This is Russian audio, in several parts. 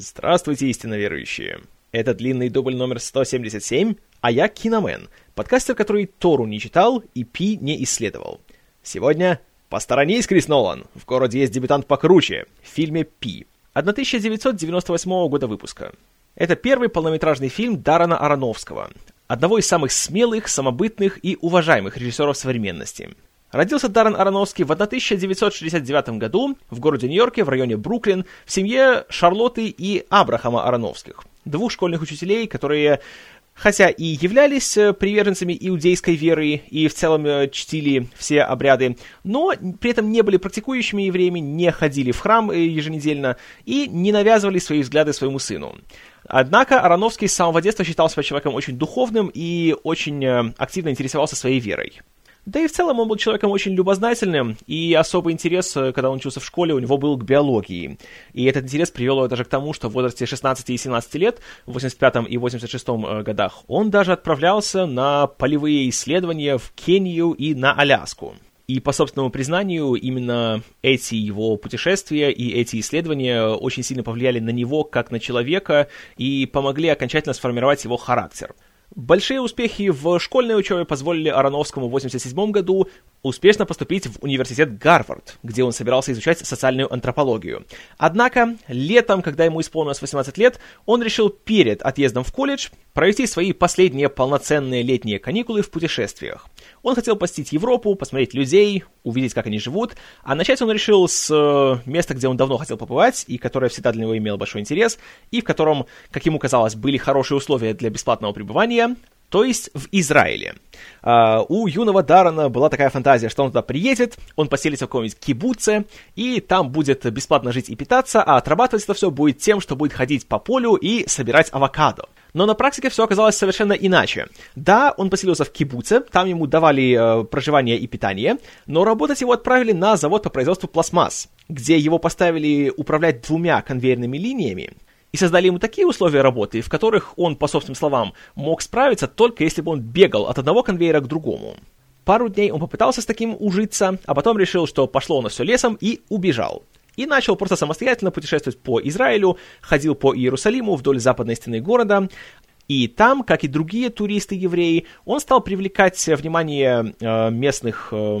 Здравствуйте, истинно верующие! Это длинный дубль номер 177, а я Киномен, подкастер, который Тору не читал и Пи не исследовал. Сегодня «Посторонись, Крис Нолан!» В городе есть дебютант покруче, в фильме «Пи». 1998 года выпуска. Это первый полнометражный фильм Дарана Аронофского, одного из самых смелых, самобытных и уважаемых режиссеров современности – Родился Даррен Аронофский в 1969 году в городе Нью-Йорке в районе Бруклин в семье Шарлотты и Абрахама Аронофских, двух школьных учителей, которые хотя и являлись э, приверженцами иудейской веры и в целом э, чтили все обряды, но при этом не были практикующими евреями, не ходили в храм э, еженедельно и не навязывали свои взгляды своему сыну. Однако Ароновский с самого детства считал себя человеком очень духовным и очень активно интересовался своей верой. Да и в целом он был человеком очень любознательным, и особый интерес, э, когда он учился в школе, у него был к биологии. И этот интерес привел его даже к тому, что в возрасте 16 и 17 лет, в 85 и 86 э, годах, он даже отправлялся на полевые исследования в Кению и на Аляску. И по собственному признанию, именно эти его путешествия и эти исследования очень сильно повлияли на него как на человека и помогли окончательно сформировать его характер – Большие успехи в школьной учебе позволили Ароновскому в 1987 году успешно поступить в университет Гарвард, где он собирался изучать социальную антропологию. Однако, летом, когда ему исполнилось 18 лет, он решил перед отъездом в колледж провести свои последние полноценные летние каникулы в путешествиях. Он хотел посетить Европу, посмотреть людей, увидеть, как они живут, а начать он решил с э, места, где он давно хотел побывать, и которое всегда для него имело большой интерес, и в котором, как ему казалось, были хорошие условия для бесплатного пребывания, то есть в Израиле. Uh, у юного Дарана была такая фантазия, что он туда приедет, он поселится в каком-нибудь кибуце, и там будет бесплатно жить и питаться, а отрабатывать это все будет тем, что будет ходить по полю и собирать авокадо. Но на практике все оказалось совершенно иначе. Да, он поселился в кибуце, там ему давали э, проживание и питание, но работать его отправили на завод по производству пластмасс, где его поставили управлять двумя конвейерными линиями, и создали ему такие условия работы, в которых он, по собственным словам, мог справиться только если бы он бегал от одного конвейера к другому. Пару дней он попытался с таким ужиться, а потом решил, что пошло на все лесом и убежал. И начал просто самостоятельно путешествовать по Израилю, ходил по Иерусалиму вдоль западной стены города, и там, как и другие туристы-евреи, он стал привлекать внимание э, местных... Э,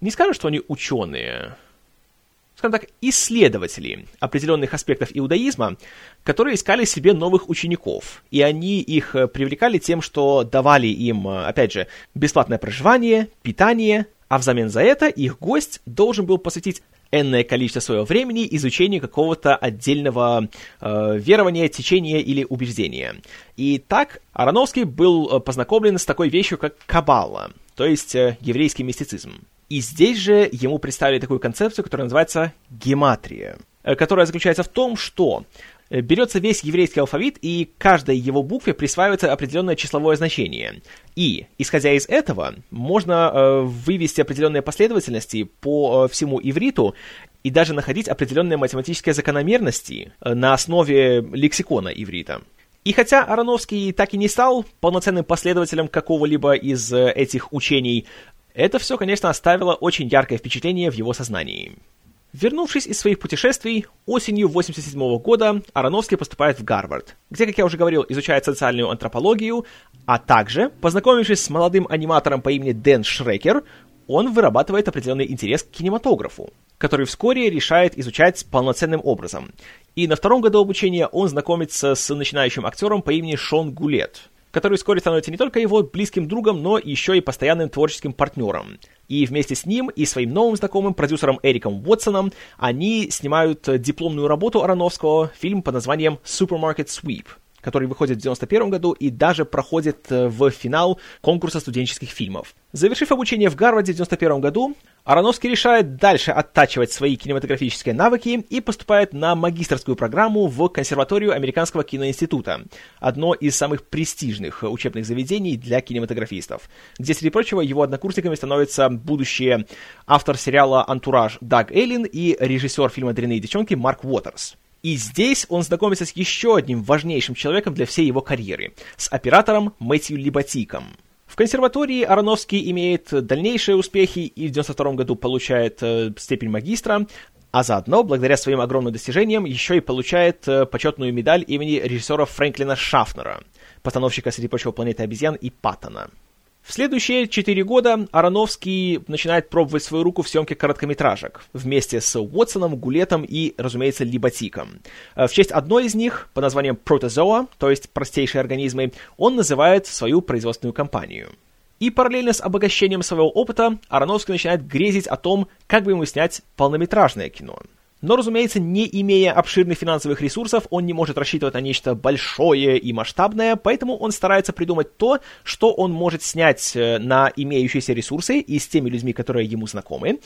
не скажу, что они ученые, скажем так, исследователи определенных аспектов иудаизма, которые искали себе новых учеников. И они их э, привлекали тем, что давали им, э, опять же, бесплатное проживание, питание, а взамен за это их гость должен был посвятить энное количество своего времени изучению какого-то отдельного э, верования, течения или убеждения. И так Ароновский был э, познакомлен с такой вещью, как Каббала, то есть э, еврейский мистицизм. И здесь же ему представили такую концепцию, которая называется гематрия, э, которая заключается в том, что берется весь еврейский алфавит, и каждой его букве присваивается определенное числовое значение. И, исходя из этого, можно э, вывести определенные последовательности по э, всему ивриту и даже находить определенные математические закономерности э, на основе лексикона иврита. И хотя Ароновский так и не стал полноценным последователем какого-либо из этих учений, это все, конечно, оставило очень яркое впечатление в его сознании. Вернувшись из своих путешествий, осенью 1987 года Ароновский поступает в Гарвард, где, как я уже говорил, изучает социальную антропологию, а также, познакомившись с молодым аниматором по имени Дэн Шрекер, он вырабатывает определенный интерес к кинематографу, который вскоре решает изучать полноценным образом. И на втором году обучения он знакомится с начинающим актером по имени Шон Гулет, который вскоре становится не только его близким другом, но еще и постоянным творческим партнером. И вместе с ним и своим новым знакомым, продюсером Эриком Уотсоном, они снимают дипломную работу Ароновского, фильм под названием «Supermarket Sweep», который выходит в 91 году и даже проходит э, в финал конкурса студенческих фильмов. Завершив обучение в Гарварде в 91 году, Ароновский решает дальше оттачивать свои кинематографические навыки и поступает на магистрскую программу в Консерваторию Американского киноинститута, одно из самых престижных учебных заведений для кинематографистов, где, среди прочего, его однокурсниками становятся будущие автор сериала «Антураж» Даг Эйлин и режиссер фильма «Дрянные девчонки» Марк Уотерс. И здесь он знакомится с еще одним важнейшим человеком для всей его карьеры, с оператором Мэтью Либатиком. В консерватории Ароновский имеет дальнейшие успехи и в 92 году получает э, степень магистра, а заодно, благодаря своим огромным достижениям, еще и получает э, почетную медаль имени режиссера Фрэнклина Шафнера, постановщика «Среди прочего планеты обезьян» и Паттона. В следующие четыре года Ароновский начинает пробовать свою руку в съемке короткометражек вместе с Уотсоном, Гулетом и, разумеется, Либотиком. Э, в честь одной из них, по названием Протозоа, то есть простейшие организмы, он называет свою производственную компанию. И параллельно с обогащением своего опыта Ароновский начинает грезить о том, как бы ему снять полнометражное кино – но, разумеется, не имея обширных финансовых ресурсов, он не может рассчитывать на нечто большое и масштабное, поэтому он старается придумать то, что он может снять э, на имеющиеся ресурсы и с теми людьми, которые ему знакомы,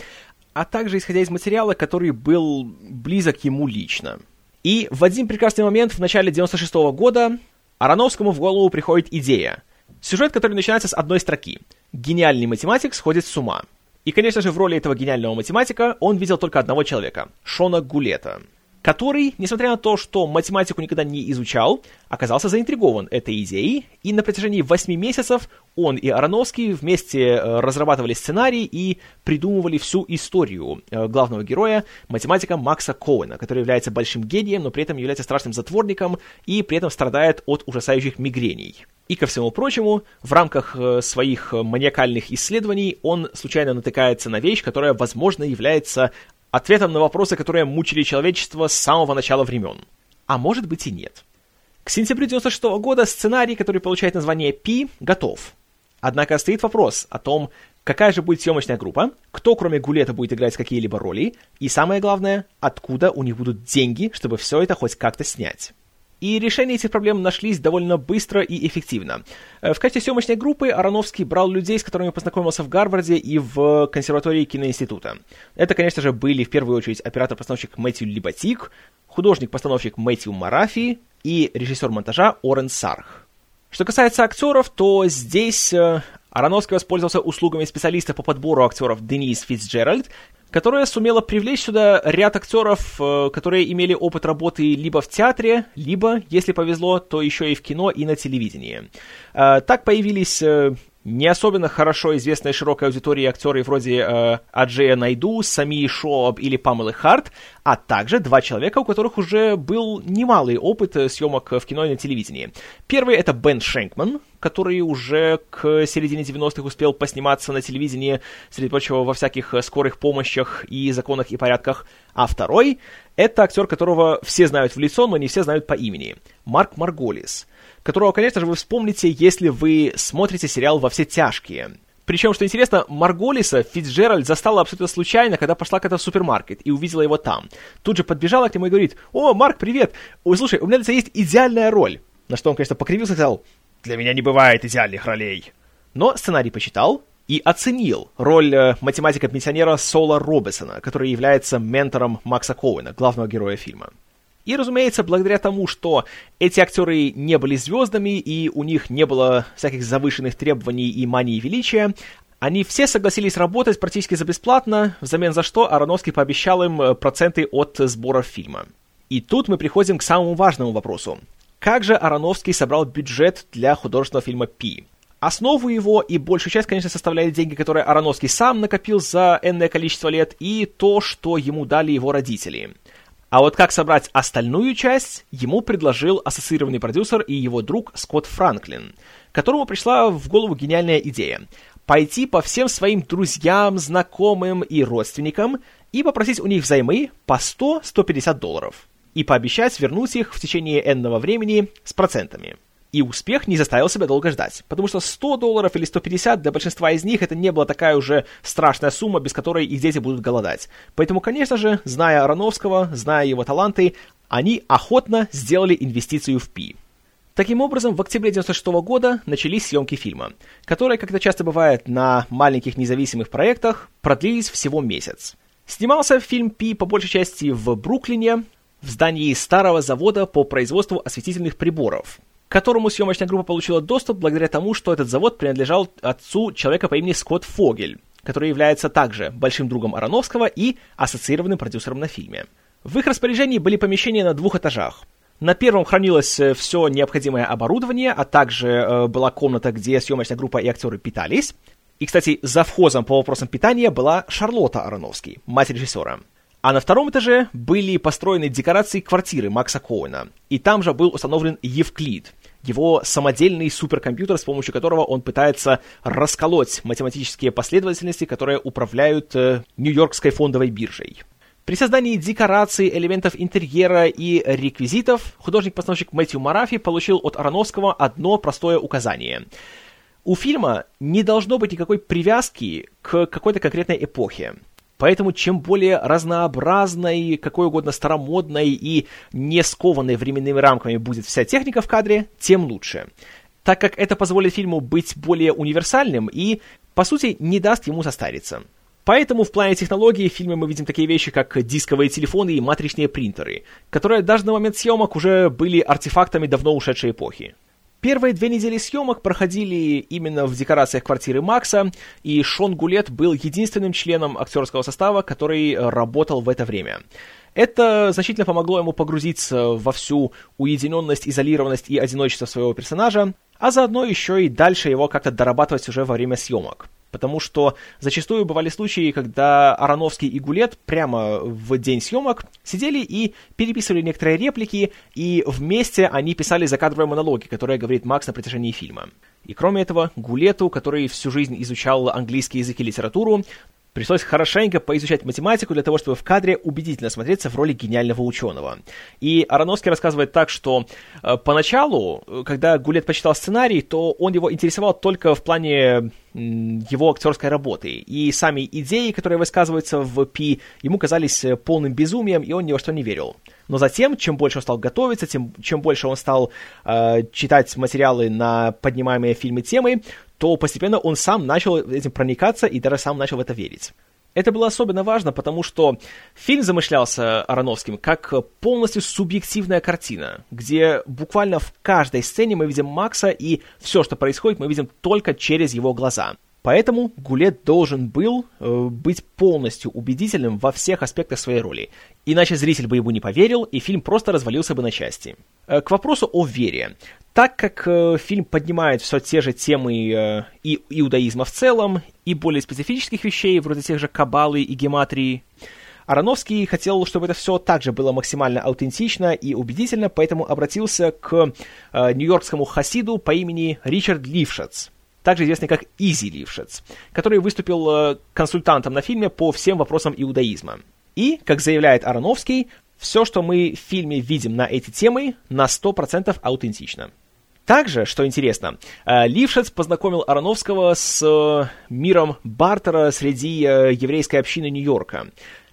а также исходя из материала, который был близок ему лично. И в один прекрасный момент в начале 96 -го года Ароновскому в голову приходит идея. Сюжет, который начинается с одной строки. Гениальный математик сходит с ума. И, конечно же, в роли этого гениального математика он видел только одного человека — Шона Гулета, который, несмотря на то, что математику никогда не изучал, оказался заинтригован этой идеей, и на протяжении восьми месяцев он и Ароновский вместе э, разрабатывали сценарий и придумывали всю историю э, главного героя, математика Макса Коуэна, который является большим гением, но при этом является страшным затворником и при этом страдает от ужасающих мигрений. И, ко всему прочему, в рамках э, своих маниакальных исследований он случайно натыкается на вещь, которая, возможно, является ответом на вопросы, которые мучили человечество с самого начала времен. А может быть и нет. К сентябрю 96 года сценарий, который получает название «Пи», готов. Однако стоит вопрос о том, какая же будет съемочная группа, кто кроме Гулета будет играть какие-либо роли, и самое главное, откуда у них будут деньги, чтобы все это хоть как-то снять. И решения этих проблем нашлись довольно быстро и эффективно. Э, в качестве съемочной группы Ароновский брал людей, с которыми познакомился в Гарварде и в консерватории киноинститута. Это, конечно же, были в первую очередь оператор-постановщик Мэтью Либотик, художник-постановщик Мэтью Марафи и режиссер монтажа Орен Сарх. Что касается актеров, то здесь э, Ароновский воспользовался услугами специалиста по подбору актеров Денис Фитцджеральд, которая сумела привлечь сюда ряд актеров, э, которые имели опыт работы либо в театре, либо, если повезло, то еще и в кино и на телевидении. Э, так появились э, не особенно хорошо известные широкой аудитории актеры вроде э, Аджея Найду, Сами Шоаб или Памелы Харт, а также два человека, у которых уже был немалый опыт э, съемок в кино и на телевидении. Первый — это Бен Шенкман, который уже к середине 90-х успел посниматься на телевидении, среди прочего, во всяких э, скорых помощях и законах и порядках. А второй — это актер, которого все знают в лицо, но не все знают по имени — Марк Марголис — которого, конечно же, вы вспомните, если вы смотрите сериал «Во все тяжкие». Причем, что интересно, Марголиса Фитцджеральд застала абсолютно случайно, когда пошла когда в супермаркет и увидела его там. Тут же подбежала к нему и говорит, «О, Марк, привет! Ой, слушай, у меня для тебя есть идеальная роль!» На что он, конечно, покривился и сказал, «Для меня не бывает идеальных ролей!» Но сценарий почитал и оценил роль э, математика-пенсионера Сола Робесона, который является ментором Макса Коуэна, главного героя фильма. И, разумеется, благодаря тому, что эти актеры не были звездами, и у них не было всяких завышенных требований и мании величия, они все согласились работать практически за бесплатно, взамен за что Ароновский пообещал им э, проценты от сборов фильма. И тут мы приходим к самому важному вопросу. Как же Ароновский собрал бюджет для художественного фильма «Пи»? Основу его и большую часть, конечно, составляли деньги, которые Ароновский сам накопил за энное количество лет, и то, что ему дали его родители – а вот как собрать остальную часть, ему предложил ассоциированный продюсер и его друг Скотт Франклин, которому пришла в голову гениальная идея – пойти по всем своим друзьям, знакомым и родственникам и попросить у них взаймы по 100-150 долларов и пообещать вернуть их в течение энного времени с процентами – и успех не заставил себя долго ждать, потому что 100 долларов или 150 для большинства из них это не была такая уже страшная сумма, без которой их дети будут голодать. Поэтому, конечно же, зная Ароновского, зная его таланты, они охотно сделали инвестицию в Пи. Таким образом, в октябре 96 года начались съемки фильма, которые, как это часто бывает на маленьких независимых проектах, продлились всего месяц. Снимался фильм Пи по большей части в Бруклине, в здании старого завода по производству осветительных приборов, к которому съемочная группа получила доступ благодаря тому, что этот завод принадлежал отцу человека по имени Скотт Фогель, который является также большим другом Ароновского и ассоциированным продюсером на фильме. В их распоряжении были помещения на двух этажах. На первом хранилось э, все необходимое оборудование, а также э, была комната, где съемочная группа и актеры питались. И, кстати, за вхозом по вопросам питания была Шарлотта Ароновский, мать режиссера. А на втором этаже были построены декорации квартиры Макса Коуэна. И там же был установлен Евклид, его самодельный суперкомпьютер, с помощью которого он пытается расколоть математические последовательности, которые управляют э, Нью-Йоркской фондовой биржей. При создании декораций, элементов интерьера и реквизитов художник-постановщик Мэтью Марафи получил от Ароновского одно простое указание. У фильма не должно быть никакой привязки к какой-то конкретной эпохе. Поэтому чем более разнообразной, какой угодно старомодной и не скованной временными рамками будет вся техника в кадре, тем лучше. Так как это позволит фильму быть более универсальным и, по сути, не даст ему состариться. Поэтому в плане технологий в фильме мы видим такие вещи, как дисковые телефоны и матричные принтеры, которые даже на момент съемок уже были артефактами давно ушедшей эпохи. Первые две недели съемок проходили именно в декорациях квартиры Макса, и Шон Гулет был единственным членом актерского состава, который работал в это время. Это значительно помогло ему погрузиться во всю уединенность, изолированность и одиночество своего персонажа, а заодно еще и дальше его как-то дорабатывать уже во время съемок. Потому что зачастую бывали случаи, когда Ароновский и Гулет прямо в день съемок сидели и переписывали некоторые реплики, и вместе они писали закадровые монологи, которые говорит Макс на протяжении фильма. И кроме этого, Гулету, который всю жизнь изучал английский язык и литературу, Пришлось хорошенько поизучать математику для того, чтобы в кадре убедительно смотреться в роли гениального ученого. И Ароновский рассказывает так, что э, поначалу, э, когда Гулет почитал сценарий, то он его интересовал только в плане его актерской работы. И сами идеи, которые высказываются в Пи, ему казались э, полным безумием, и он ни во что не верил. Но затем, чем больше он стал готовиться, тем, чем больше он стал э, читать материалы на поднимаемые фильмы темы, то постепенно он сам начал этим проникаться и даже сам начал в это верить. Это было особенно важно, потому что фильм замышлялся Ароновским как полностью субъективная картина, где буквально в каждой сцене мы видим Макса, и все, что происходит, мы видим только через его глаза. Поэтому Гулет должен был э, быть полностью убедительным во всех аспектах своей роли. Иначе зритель бы ему не поверил, и фильм просто развалился бы на части. Э, к вопросу о вере. Так как э, фильм поднимает все те же темы э, и иудаизма в целом, и более специфических вещей, вроде тех же кабалы и гематрии, Ароновский хотел, чтобы это все также было максимально аутентично и убедительно, поэтому обратился к э, нью-йоркскому хасиду по имени Ричард Лившец, также известный как Изи Лившец, который выступил э, консультантом на фильме по всем вопросам иудаизма. И, как заявляет Ароновский, все, что мы в фильме видим на эти темы, на 100% аутентично. Также, что интересно, э, Лившец познакомил Ароновского с э, миром бартера среди еврейской общины Нью-Йорка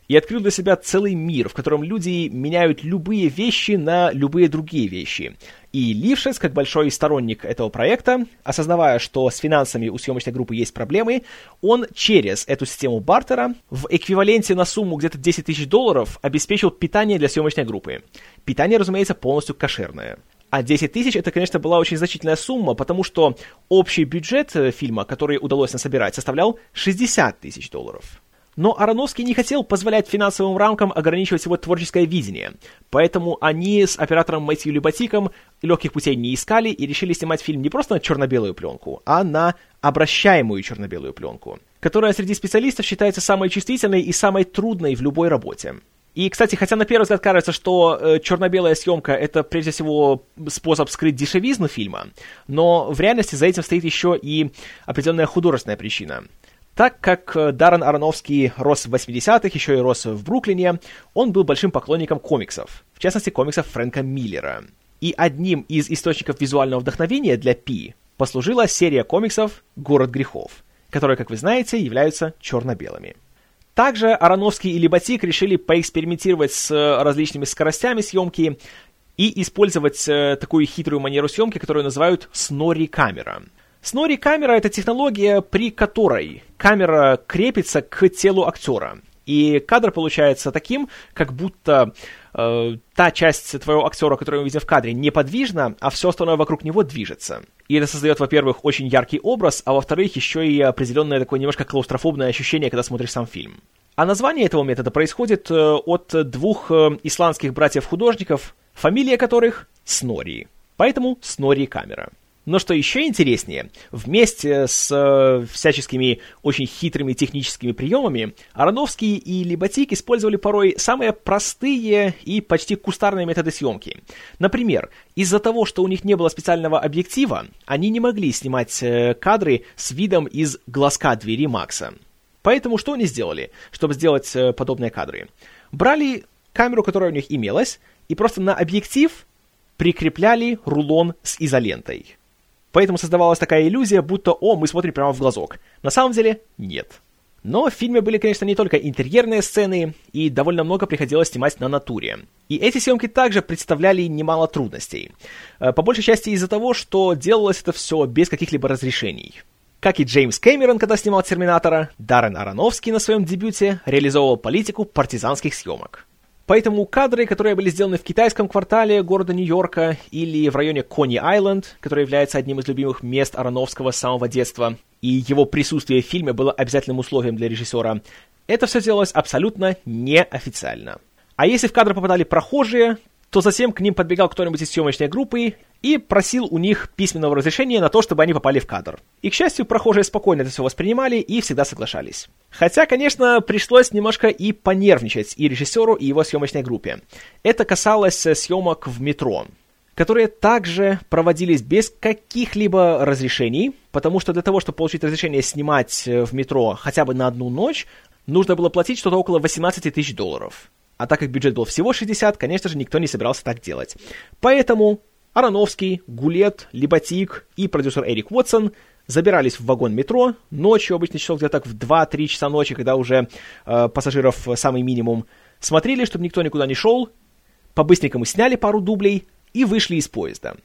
и открыл для себя целый мир, в котором люди меняют любые вещи на любые другие вещи. И Лившец, как большой сторонник этого проекта, осознавая, что с финансами у съемочной группы есть проблемы, он через эту систему бартера в эквиваленте на сумму где-то 10 тысяч долларов обеспечил питание для съемочной группы. Питание, разумеется, полностью кошерное. А 10 тысяч это, конечно, была очень значительная сумма, потому что общий бюджет э, фильма, который удалось насобирать, составлял 60 тысяч долларов. Но Ароновский не хотел позволять финансовым рамкам ограничивать его творческое видение, поэтому они с оператором Мэтью Либатиком легких путей не искали и решили снимать фильм не просто на черно-белую пленку, а на обращаемую черно-белую пленку, которая среди специалистов считается самой чувствительной и самой трудной в любой работе. И, кстати, хотя на первый взгляд кажется, что э, черно-белая съемка это прежде всего способ скрыть дешевизну фильма, но в реальности за этим стоит еще и определенная художественная причина. Так как э, Даррен Аронофский рос в 80-х, еще и рос в Бруклине, он был большим поклонником комиксов, в частности комиксов Фрэнка Миллера. И одним из источников визуального вдохновения для Пи послужила серия комиксов «Город грехов», которые, как вы знаете, являются черно-белыми. Также Ароновский и Либатик решили поэкспериментировать с э, различными скоростями съемки и использовать э, такую хитрую манеру съемки, которую называют снори-камера. Снори-камера — это технология, при которой камера крепится к телу актера. И кадр получается таким, как будто э, та часть твоего актера, которую мы видим в кадре, неподвижна, а все остальное вокруг него движется. И это создает, во-первых, очень яркий образ, а во-вторых, еще и определенное такое немножко клаустрофобное ощущение, когда смотришь сам фильм. А название этого метода происходит э, от двух э, исландских братьев-художников, фамилия которых Снори. Поэтому Снори камера. Но что еще интереснее, вместе с э, всяческими очень хитрыми техническими приемами, Ароновский и Либотик использовали порой самые простые и почти кустарные методы съемки. Например, из-за того, что у них не было специального объектива, они не могли снимать э, кадры с видом из глазка двери Макса. Поэтому что они сделали, чтобы сделать э, подобные кадры? Брали камеру, которая у них имелась, и просто на объектив прикрепляли рулон с изолентой. Поэтому создавалась такая иллюзия, будто «О, мы смотрим прямо в глазок». На самом деле нет. Но в фильме были, конечно, не только интерьерные сцены, и довольно много приходилось снимать на натуре. И эти съемки также представляли немало трудностей. Э, по большей части из-за того, что делалось это все без каких-либо разрешений. Как и Джеймс Кэмерон, когда снимал «Терминатора», Даррен Аронофский на своем дебюте реализовывал политику партизанских съемок. Поэтому кадры, которые были сделаны в китайском квартале города Нью-Йорка или в районе Кони-Айленд, который является одним из любимых мест Ароновского с самого детства, и его присутствие в фильме было обязательным условием для режиссера, это все делалось абсолютно неофициально. А если в кадр попадали прохожие, то затем к ним подбегал кто-нибудь из съемочной группы и просил у них письменного разрешения на то, чтобы они попали в кадр. И, к счастью, прохожие спокойно это все воспринимали и всегда соглашались. Хотя, конечно, пришлось немножко и понервничать и режиссеру, и его съемочной группе. Это касалось съемок в метро которые также проводились без каких-либо разрешений, потому что для того, чтобы получить разрешение снимать в метро хотя бы на одну ночь, нужно было платить что-то около 18 тысяч долларов. А так как бюджет был всего 60, конечно же, никто не собирался так делать. Поэтому Ароновский, Гулет, Либотик и продюсер Эрик Уотсон забирались в вагон метро ночью, обычно часов где-то так в 2-3 часа ночи, когда уже э, пассажиров самый минимум, смотрели, чтобы никто никуда не шел, по-быстренькому сняли пару дублей и вышли из поезда.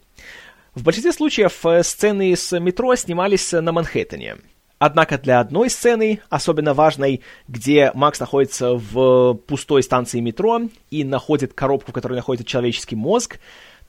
В большинстве случаев э, сцены с метро снимались на Манхэттене. Однако для одной сцены, особенно важной, где Макс находится в пустой станции метро и находит коробку, в которой находится человеческий мозг,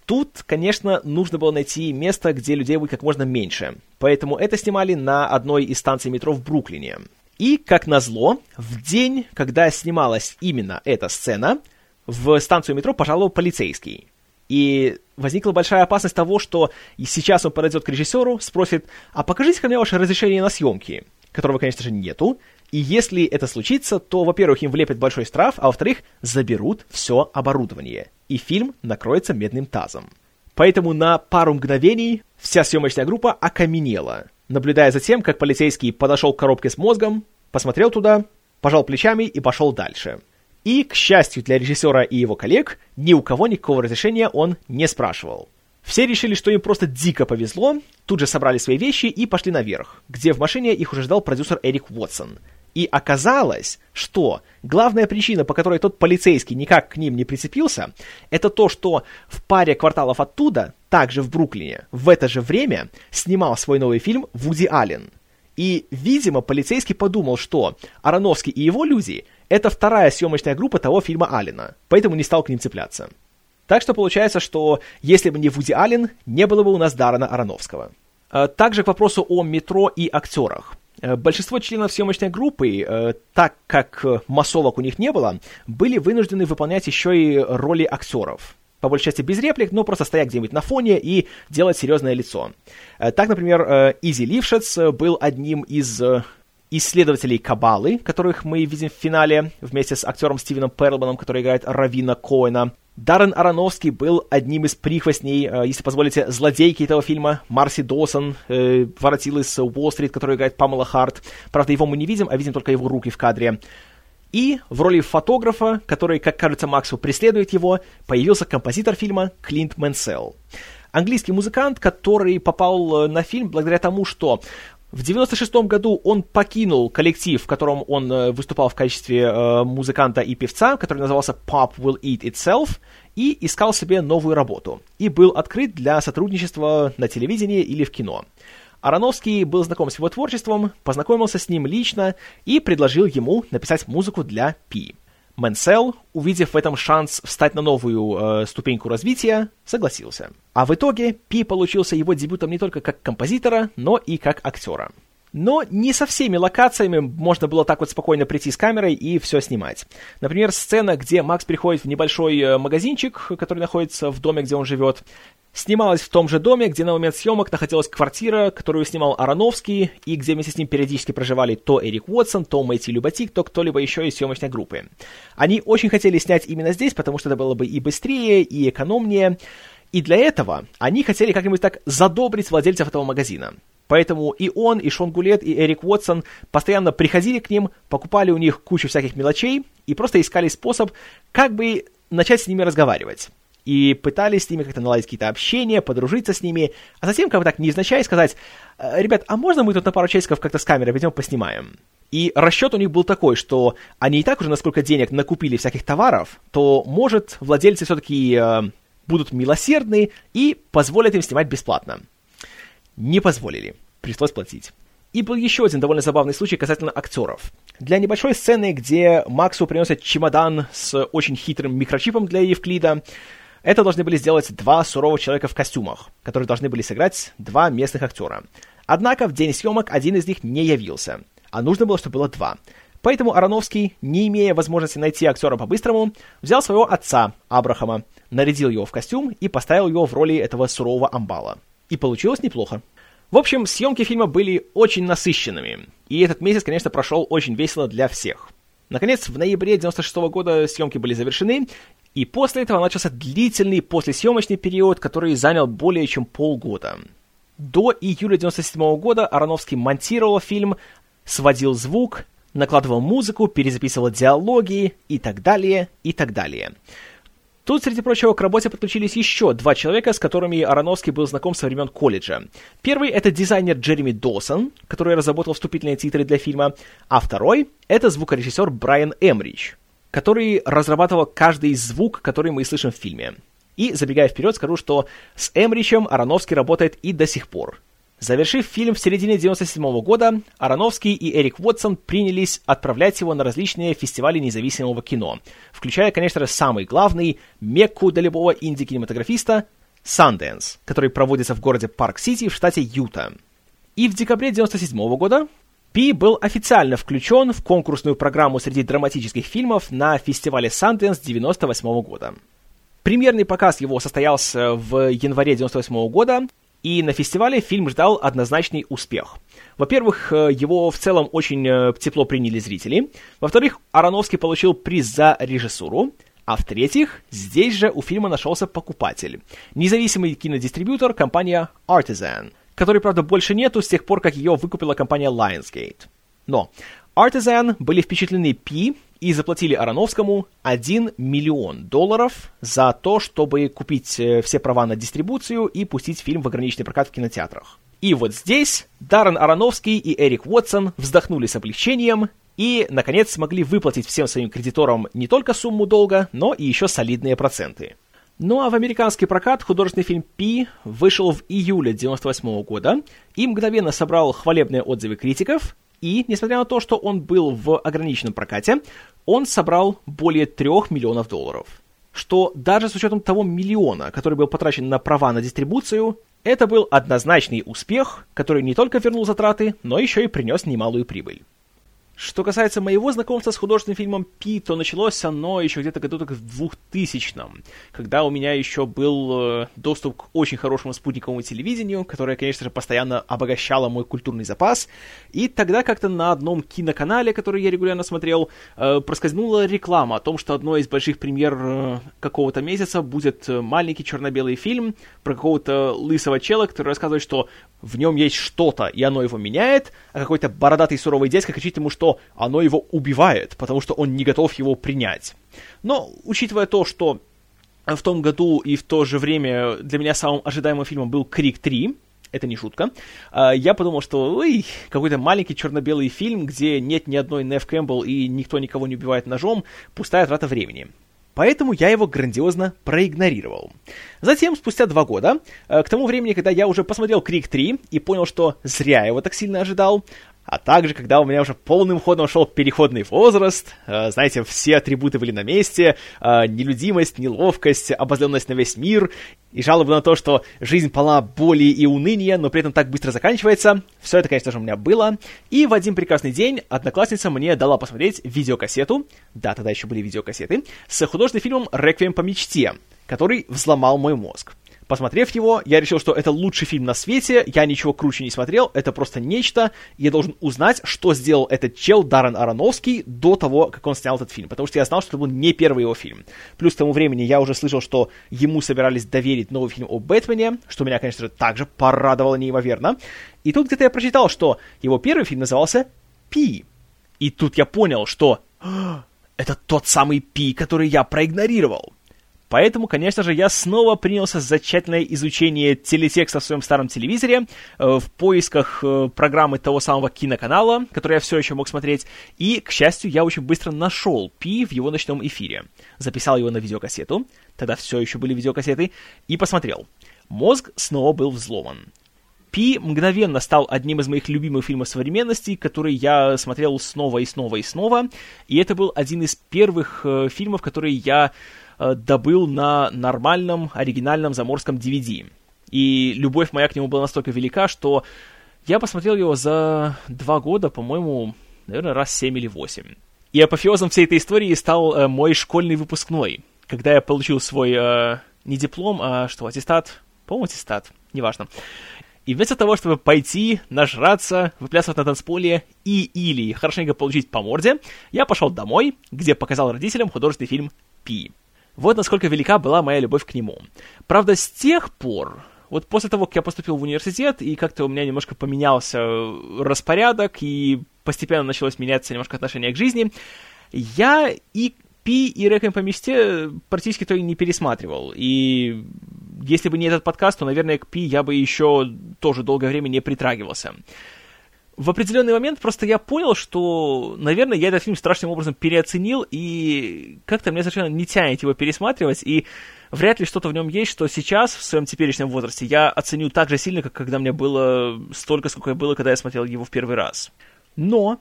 Тут, конечно, нужно было найти место, где людей будет как можно меньше. Поэтому это снимали на одной из станций метро в Бруклине. И, как назло, в день, когда снималась именно эта сцена, в станцию метро пожаловал полицейский. И возникла большая опасность того, что сейчас он подойдет к режиссеру, спросит, а покажите-ка мне ваше разрешение на съемки, которого, конечно же, нету, и если это случится, то, во-первых, им влепят большой штраф, а во-вторых, заберут все оборудование. И фильм накроется медным тазом. Поэтому на пару мгновений вся съемочная группа окаменела, наблюдая за тем, как полицейский подошел к коробке с мозгом, посмотрел туда, пожал плечами и пошел дальше. И, к счастью для режиссера и его коллег, ни у кого никакого разрешения он не спрашивал. Все решили, что им просто дико повезло, тут же собрали свои вещи и пошли наверх, где в машине их уже ждал продюсер Эрик Уотсон – и оказалось, что главная причина, по которой тот полицейский никак к ним не прицепился, это то, что в паре кварталов оттуда, также в Бруклине, в это же время снимал свой новый фильм Вуди Аллен. И, видимо, полицейский подумал, что Ароновский и его люди — это вторая съемочная группа того фильма Аллена, поэтому не стал к ним цепляться. Так что получается, что если бы не Вуди Аллен, не было бы у нас Дарана Ароновского. А также к вопросу о метро и актерах. Э, большинство членов съемочной группы, э, так как массовок у них не было, были вынуждены выполнять еще и роли актеров. По большей части без реплик, но просто стоять где-нибудь на фоне и делать серьезное лицо. Э, так, например, Изи Лившец был одним из исследователей Кабалы, которых мы видим в финале вместе с актером Стивеном Перлманом, который играет Равина Коэна. Даррен Ароновский был одним из прихвостней, э, если позволите, злодейки этого фильма. Марси Доусон э, воротил из Уолл-стрит, который играет Памела Харт. Правда, его мы не видим, а видим только его руки в кадре. И в роли фотографа, который, как кажется Максу, преследует его, появился композитор фильма Клинт Мэнсел. Английский музыкант, который попал э, на фильм благодаря тому, что в 96 году он покинул коллектив, в котором он э, выступал в качестве э, музыканта и певца, который назывался Pop Will Eat Itself, и искал себе новую работу. И был открыт для сотрудничества на телевидении или в кино. Ароновский был знаком с его творчеством, познакомился с ним лично и предложил ему написать музыку для Пи. Мэнсел, увидев в этом шанс встать на новую э, ступеньку развития, согласился. А в итоге Пи получился его дебютом не только как композитора, но и как актера. Но не со всеми локациями можно было так вот спокойно прийти с камерой и все снимать. Например, сцена, где Макс приходит в небольшой э, магазинчик, который находится в доме, где он живет. снималась в том же доме, где на момент съемок находилась квартира, которую снимал Ароновский, и где вместе с ним периодически проживали то Эрик Уотсон, то Мэтью Люботик, то кто-либо еще из съемочной группы. Они очень хотели снять именно здесь, потому что это было бы и быстрее, и экономнее, и для этого они хотели как-нибудь так задобрить владельцев этого магазина. Поэтому и он, и Шон Гулет, и Эрик Уотсон постоянно приходили к ним, покупали у них кучу всяких мелочей и просто искали способ, как бы начать с ними разговаривать и пытались с ними как-то наладить какие-то общения, подружиться с ними, а затем как бы так невзначай сказать, «Э, ребят, а можно мы тут на пару часиков как-то с камерой пойдем поснимаем? И расчет у них был такой, что они и так уже насколько денег накупили всяких товаров, то, может, владельцы все-таки э, будут милосердны и позволят им снимать бесплатно. Не позволили. Пришлось платить. И был еще один довольно забавный случай касательно актеров. Для небольшой сцены, где Максу приносят чемодан с очень хитрым микрочипом для Евклида, это должны были сделать два суровых человека в костюмах, которые должны были сыграть два местных актера. Однако в день съемок один из них не явился, а нужно было, чтобы было два. Поэтому Ароновский, не имея возможности найти актера по-быстрому, взял своего отца, Абрахама, нарядил его в костюм и поставил его в роли этого сурового амбала. И получилось неплохо. В общем, съемки фильма были очень насыщенными, и этот месяц, конечно, прошел очень весело для всех. Наконец, в ноябре 96 года съемки были завершены, и после этого начался длительный послесъемочный период, который занял более чем полгода. До июля 97 года Ароновский монтировал фильм, сводил звук, накладывал музыку, перезаписывал диалоги и так далее, и так далее. Тут, среди прочего, к работе подключились еще два человека, с которыми Ароновский был знаком со времен колледжа. Первый — это дизайнер Джереми Доусон, который разработал вступительные титры для фильма, а второй — это звукорежиссер Брайан Эмрич, который разрабатывал каждый звук, который мы слышим в фильме. И, забегая вперед, скажу, что с Эмричем Ароновский работает и до сих пор. Завершив фильм в середине 97 -го года, Ароновский и Эрик Уотсон принялись отправлять его на различные фестивали независимого кино, включая, конечно же, самый главный, Мекку для любого инди-кинематографиста — Sundance, который проводится в городе Парк-Сити в штате Юта. И в декабре 97 -го года Пи был официально включен в конкурсную программу среди драматических фильмов на фестивале Sundance 98 -го года. Премьерный показ его состоялся в январе 98 -го года, и на фестивале фильм ждал однозначный успех. Во-первых, э, его в целом очень э, тепло приняли зрители. Во-вторых, Ароновский получил приз за режиссуру. А в-третьих, здесь же у фильма нашелся покупатель. Независимый кинодистрибьютор, компания Artisan, которой, правда, больше нету с тех пор, как ее выкупила компания Lionsgate. Но Artisan были впечатлены Пи и заплатили Ароновскому 1 миллион долларов за то, чтобы купить э, все права на дистрибуцию и пустить фильм в ограниченный прокат в кинотеатрах. И вот здесь Даррен Ароновский и Эрик Уотсон вздохнули с облегчением и, наконец, смогли выплатить всем своим кредиторам не только сумму долга, но и еще солидные проценты. Ну а в американский прокат художественный фильм «Пи» вышел в июле 1998 года и мгновенно собрал хвалебные отзывы критиков, и, несмотря на то, что он был в ограниченном прокате, он собрал более 3 миллионов долларов. Что даже с учетом того миллиона, который был потрачен на права на дистрибуцию, это был однозначный успех, который не только вернул затраты, но еще и принес немалую прибыль. Что касается моего знакомства с художественным фильмом «Пи», то началось оно еще где-то году так в 2000-м, когда у меня еще был э, доступ к очень хорошему спутниковому телевидению, которое, конечно же, постоянно обогащало мой культурный запас, и тогда как-то на одном киноканале, который я регулярно смотрел, э, проскользнула реклама о том, что одной из больших премьер э, какого-то месяца будет маленький черно-белый фильм про какого-то лысого чела, который рассказывает, что в нем есть что-то, и оно его меняет, а какой-то бородатый суровый дядька кричит ему, что оно его убивает, потому что он не готов его принять. Но, учитывая то, что в том году и в то же время для меня самым ожидаемым фильмом был «Крик 3», это не шутка. А, я подумал, что ой, какой-то маленький черно-белый фильм, где нет ни одной Нев Кэмпбелл и никто никого не убивает ножом, пустая трата времени. Поэтому я его грандиозно проигнорировал. Затем, спустя два года, э, к тому времени, когда я уже посмотрел «Крик 3» и понял, что зря его так сильно ожидал, а также, когда у меня уже полным ходом шел переходный возраст, э, знаете, все атрибуты были на месте, э, нелюдимость, неловкость, обозленность на весь мир, и жалобы на то, что жизнь полна боли и уныния, но при этом так быстро заканчивается. Все это, конечно же, у меня было. И в один прекрасный день одноклассница мне дала посмотреть видеокассету, да, тогда еще были видеокассеты, с художественным фильмом «Реквием по мечте», который взломал мой мозг. Посмотрев его, я решил, что это лучший фильм на свете, я ничего круче не смотрел, это просто нечто, я должен узнать, что сделал этот чел Даррен Ароновский до того, как он снял этот фильм, потому что я знал, что это был не первый его фильм. Плюс к тому времени я уже слышал, что ему собирались доверить новый фильм о Бэтмене, что меня, конечно же, также порадовало неимоверно. И тут где-то я прочитал, что его первый фильм назывался «Пи». И тут я понял, что «А, это тот самый Пи, который я проигнорировал. Поэтому, конечно же, я снова принялся за тщательное изучение телетекста в своем старом телевизоре, э, в поисках э, программы того самого киноканала, который я все еще мог смотреть, и, к счастью, я очень быстро нашел Пи в его ночном эфире. Записал его на видеокассету, тогда все еще были видеокассеты, и посмотрел. Мозг снова был взломан. Пи мгновенно стал одним из моих любимых фильмов современности, который я смотрел снова и снова и снова, и это был один из первых э, фильмов, которые я добыл на нормальном оригинальном заморском DVD. И любовь моя к нему была настолько велика, что я посмотрел его за два года, по-моему, наверное, раз семь или восемь. И апофеозом всей этой истории стал э, мой школьный выпускной, когда я получил свой, э, не диплом, а что, аттестат? По-моему, аттестат, неважно. И вместо того, чтобы пойти, нажраться, выплясывать на танцполе и или хорошенько получить по морде, я пошел домой, где показал родителям художественный фильм «Пи». Вот насколько велика была моя любовь к нему. Правда, с тех пор, вот после того, как я поступил в университет, и как-то у меня немножко поменялся распорядок, и постепенно началось меняться немножко отношение к жизни, я и Пи и Реком по мечте практически то и не пересматривал. И если бы не этот подкаст, то, наверное, к Пи я бы еще тоже долгое время не притрагивался в определенный момент просто я понял, что, наверное, я этот фильм страшным образом переоценил, и как-то мне совершенно не тянет его пересматривать, и вряд ли что-то в нем есть, что сейчас, в своем теперешнем возрасте, я оценю так же сильно, как когда мне было столько, сколько было, когда я смотрел его в первый раз. Но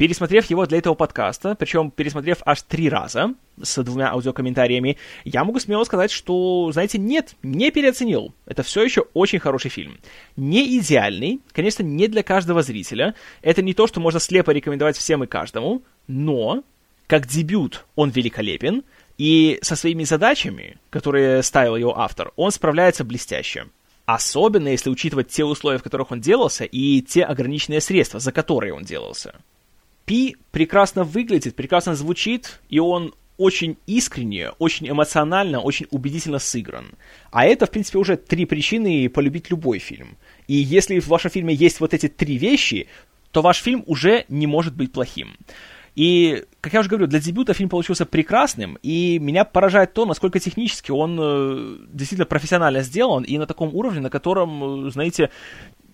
Пересмотрев его для этого подкаста, причем пересмотрев аж три раза с двумя аудиокомментариями, я могу смело сказать, что, знаете, нет, не переоценил. Это все еще очень хороший фильм. Не идеальный, конечно, не для каждого зрителя. Это не то, что можно слепо рекомендовать всем и каждому, но как дебют он великолепен, и со своими задачами, которые ставил его автор, он справляется блестяще. Особенно если учитывать те условия, в которых он делался, и те ограниченные средства, за которые он делался. Пи прекрасно выглядит, прекрасно звучит, и он очень искренне, очень эмоционально, очень убедительно сыгран. А это, в принципе, уже три причины полюбить любой фильм. И если в вашем фильме есть вот эти три вещи, то ваш фильм уже не может быть плохим. И, как я уже говорю, для дебюта фильм получился прекрасным, и меня поражает то, насколько технически он э, действительно профессионально сделан, и на таком уровне, на котором, э, знаете,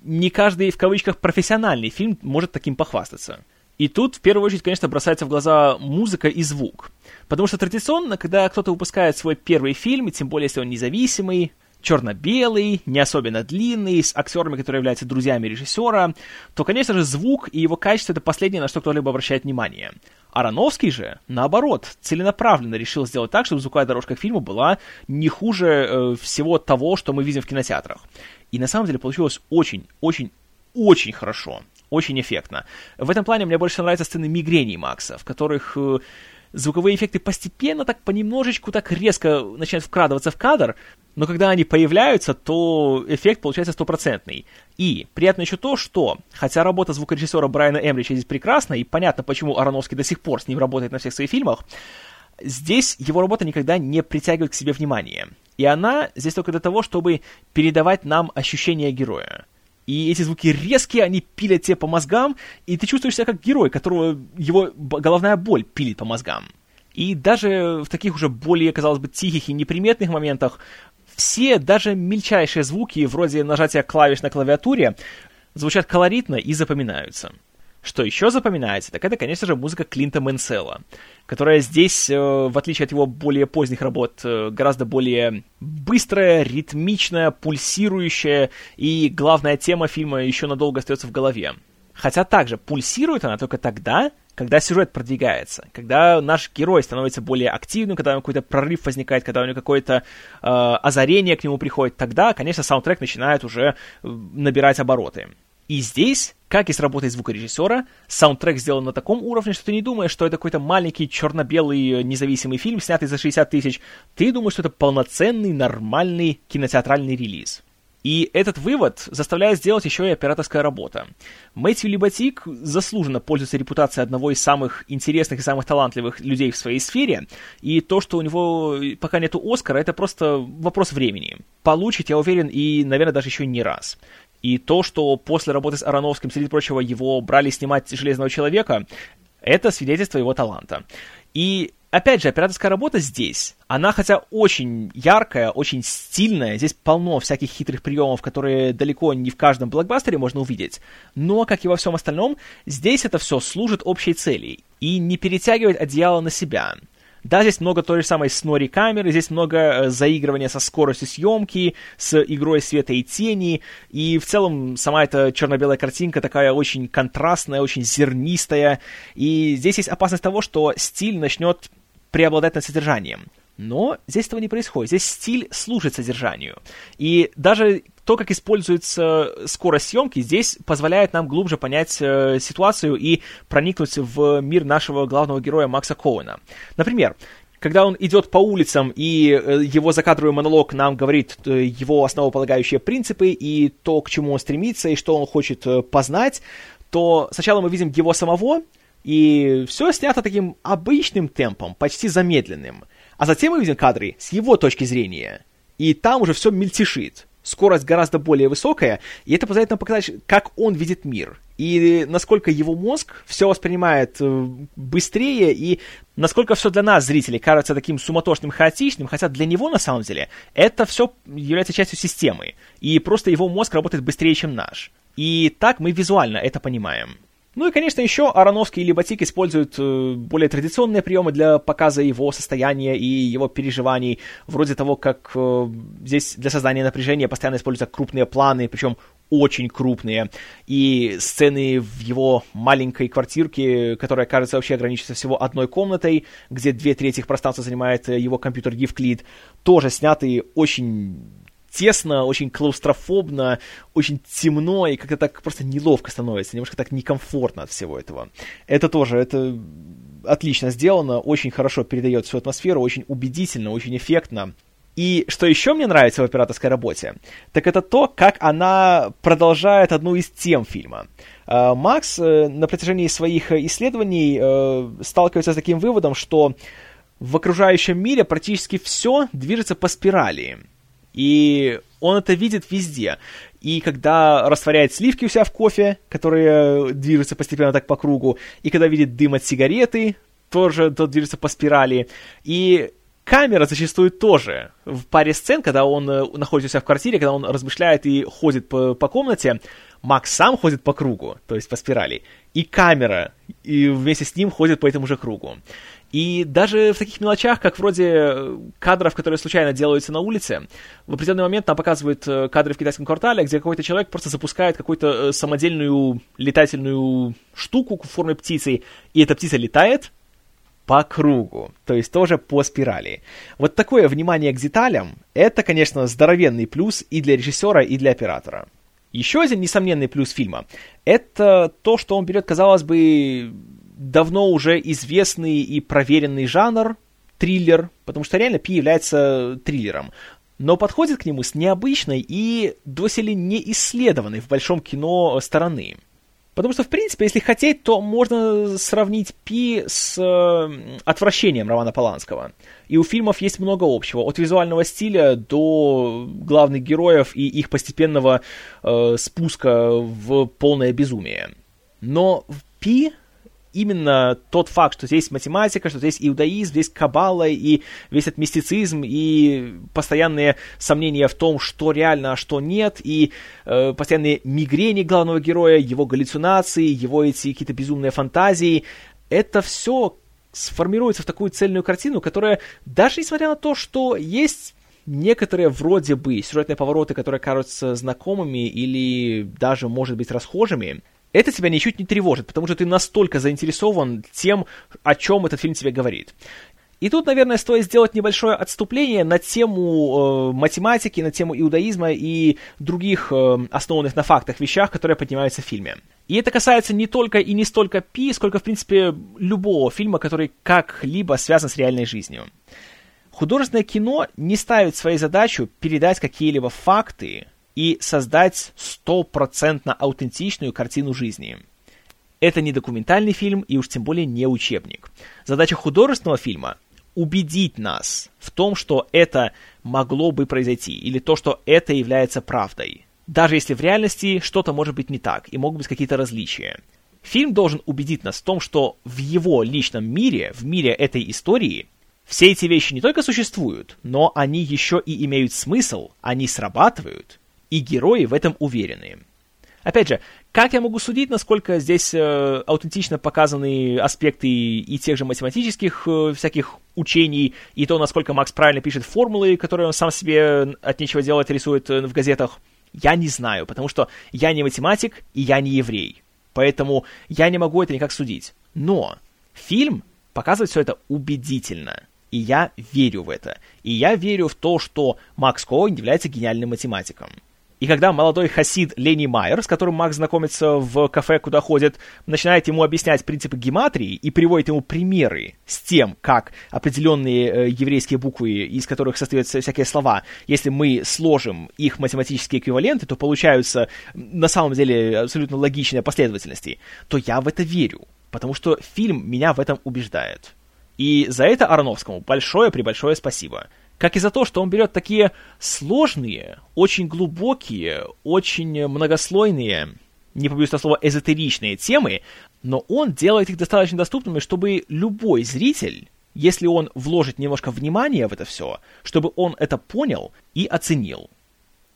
не каждый, в кавычках, профессиональный фильм может таким похвастаться. И тут, в первую очередь, конечно, бросается в глаза музыка и звук. Потому что традиционно, когда кто-то выпускает свой первый фильм, тем более, если он независимый, черно-белый, не особенно длинный, с актерами, которые являются друзьями режиссера, то, конечно же, звук и его качество — это последнее, на что кто-либо обращает внимание. Ароновский же, наоборот, целенаправленно решил сделать так, чтобы звуковая дорожка к фильму была не хуже э, всего того, что мы видим в кинотеатрах. И на самом деле получилось очень, очень, очень хорошо очень эффектно. В этом плане мне больше нравятся сцены мигрени Макса, в которых э, звуковые эффекты постепенно, так понемножечку, так резко начинают вкрадываться в кадр, но когда они появляются, то эффект получается стопроцентный. И приятно еще то, что, хотя работа звукорежиссера Брайана Эмрича здесь прекрасна, и понятно, почему Ароновский до сих пор с ним работает на всех своих фильмах, здесь его работа никогда не притягивает к себе внимание. И она здесь только для того, чтобы передавать нам ощущение героя. И эти звуки резкие, они пилят тебе по мозгам, и ты чувствуешь себя как герой, которого его головная боль пилит по мозгам. И даже в таких уже более, казалось бы, тихих и неприметных моментах все, даже мельчайшие звуки, вроде нажатия клавиш на клавиатуре, звучат колоритно и запоминаются. Что еще запоминается, так это, конечно же, музыка Клинта Менсела, которая здесь, э, в отличие от его более поздних работ, э, гораздо более быстрая, ритмичная, пульсирующая, и главная тема фильма еще надолго остается в голове. Хотя также пульсирует она только тогда, когда сюжет продвигается, когда наш герой становится более активным, когда у него какой-то прорыв возникает, когда у него какое-то э, озарение к нему приходит, тогда, конечно, саундтрек начинает уже э, набирать обороты. И здесь, как и с работой звукорежиссера, саундтрек сделан на таком уровне, что ты не думаешь, что это какой-то маленький черно-белый независимый фильм, снятый за 60 тысяч. Ты думаешь, что это полноценный, нормальный кинотеатральный релиз. И этот вывод заставляет сделать еще и операторская работа. Мэтью Либатик заслуженно пользуется репутацией одного из самых интересных и самых талантливых людей в своей сфере, и то, что у него пока нету Оскара, это просто вопрос времени. Получит, я уверен, и, наверное, даже еще не раз. И то, что после работы с Ароновским, среди прочего, его брали снимать «Железного человека», это свидетельство его таланта. И опять же, операторская работа здесь, она хотя очень яркая, очень стильная, здесь полно всяких хитрых приемов, которые далеко не в каждом блокбастере можно увидеть, но, как и во всем остальном, здесь это все служит общей цели и не перетягивает одеяло на себя. Да, здесь много той же самой снори камеры, здесь много э, заигрывания со скоростью съемки, с игрой света и тени, и в целом сама эта черно-белая картинка такая очень контрастная, очень зернистая, и здесь есть опасность того, что стиль начнет преобладать над содержанием. Но здесь этого не происходит. Здесь стиль служит содержанию. И даже то, как используется скорость съемки, здесь позволяет нам глубже понять э, ситуацию и проникнуть в мир нашего главного героя Макса Коуэна. Например, когда он идет по улицам, и э, его закадровый монолог нам говорит э, его основополагающие принципы и то, к чему он стремится, и что он хочет э, познать, то сначала мы видим его самого, и все снято таким обычным темпом, почти замедленным. А затем мы видим кадры с его точки зрения, и там уже все мельтешит скорость гораздо более высокая, и это позволяет нам показать, как он видит мир, и насколько его мозг все воспринимает э, быстрее, и насколько все для нас, зрителей, кажется таким суматошным, хаотичным, хотя для него, на самом деле, это все является частью системы, и просто его мозг работает быстрее, чем наш. И так мы визуально это понимаем. Ну и, конечно, еще Ароновский и Либотик используют э, более традиционные приемы для показа его состояния и его переживаний, вроде того, как э, здесь для создания напряжения постоянно используются крупные планы, причем очень крупные, и сцены в его маленькой квартирке, которая, кажется, вообще ограничивается всего одной комнатой, где две трети пространства занимает э, его компьютер Евклид, тоже сняты очень тесно, очень клаустрофобно, очень темно, и как-то так просто неловко становится, немножко так некомфортно от всего этого. Это тоже, это отлично сделано, очень хорошо передает всю атмосферу, очень убедительно, очень эффектно. И что еще мне нравится в операторской работе, так это то, как она продолжает одну из тем фильма. А, Макс э, на протяжении своих исследований э, сталкивается с таким выводом, что в окружающем мире практически все движется по спирали. И он это видит везде. И когда растворяет сливки у себя в кофе, которые движутся постепенно так по кругу, и когда видит дым от сигареты, тоже тот движется по спирали. И камера зачастую тоже в паре сцен, когда он э, находится у себя в квартире, когда он размышляет и ходит по, по комнате, Макс сам ходит по кругу, то есть по спирали, и камера и вместе с ним ходит по этому же кругу. И даже в таких мелочах, как вроде э, кадров, которые случайно делаются на улице, в определенный момент нам показывают э, кадры в китайском квартале, где какой-то человек просто запускает какую-то э, самодельную летательную штуку в форме птицы, и эта птица летает по кругу, то есть тоже по спирали. Вот такое внимание к деталям, это, конечно, здоровенный плюс и для режиссера, и для оператора. Еще один несомненный плюс фильма — это то, что он берет, казалось бы, давно уже известный и проверенный жанр, триллер, потому что реально Пи является триллером, но подходит к нему с необычной и доселе не исследованной в большом кино стороны. Потому что, в принципе, если хотеть, то можно сравнить Пи с э, отвращением Романа Поланского. И у фильмов есть много общего, от визуального стиля до главных героев и их постепенного э, спуска в полное безумие. Но в Пи именно тот факт, что здесь математика, что здесь иудаизм, здесь каббала и весь этот мистицизм и постоянные сомнения в том, что реально, а что нет, и э, постоянные мигрени главного героя, его галлюцинации, его эти какие-то безумные фантазии, это все сформируется в такую цельную картину, которая, даже несмотря на то, что есть некоторые вроде бы сюжетные повороты, которые кажутся знакомыми или даже, может быть, расхожими, это тебя ничуть не тревожит, потому что ты настолько заинтересован тем, о чем этот фильм тебе говорит. И тут, наверное, стоит сделать небольшое отступление на тему э, математики, на тему иудаизма и других э, основанных на фактах вещах, которые поднимаются в фильме. И это касается не только и не столько Пи, сколько, в принципе, любого фильма, который как-либо связан с реальной жизнью. Художественное кино не ставит своей задачу передать какие-либо факты и создать стопроцентно аутентичную картину жизни. Это не документальный фильм и уж тем более не учебник. Задача художественного фильма убедить нас в том, что это могло бы произойти, или то, что это является правдой. Даже если в реальности что-то может быть не так, и могут быть какие-то различия. Фильм должен убедить нас в том, что в его личном мире, в мире этой истории, все эти вещи не только существуют, но они еще и имеют смысл, они срабатывают, и герои в этом уверены. Опять же, как я могу судить, насколько здесь э, аутентично показаны аспекты и тех же математических э, всяких учений, и то, насколько Макс правильно пишет формулы, которые он сам себе от нечего делать рисует э, в газетах, я не знаю, потому что я не математик и я не еврей. Поэтому я не могу это никак судить. Но фильм показывает все это убедительно. И я верю в это. И я верю в то, что Макс Коэн является гениальным математиком. И когда молодой хасид Лени Майер, с которым Макс знакомится в кафе, куда ходит, начинает ему объяснять принципы гематрии и приводит ему примеры с тем, как определенные э, еврейские буквы, из которых состоят всякие слова, если мы сложим их математические эквиваленты, то получаются на самом деле абсолютно логичные последовательности, то я в это верю, потому что фильм меня в этом убеждает. И за это Ароновскому большое-пребольшое спасибо как и за то, что он берет такие сложные, очень глубокие, очень многослойные, не побоюсь этого слова, эзотеричные темы, но он делает их достаточно доступными, чтобы любой зритель, если он вложит немножко внимания в это все, чтобы он это понял и оценил.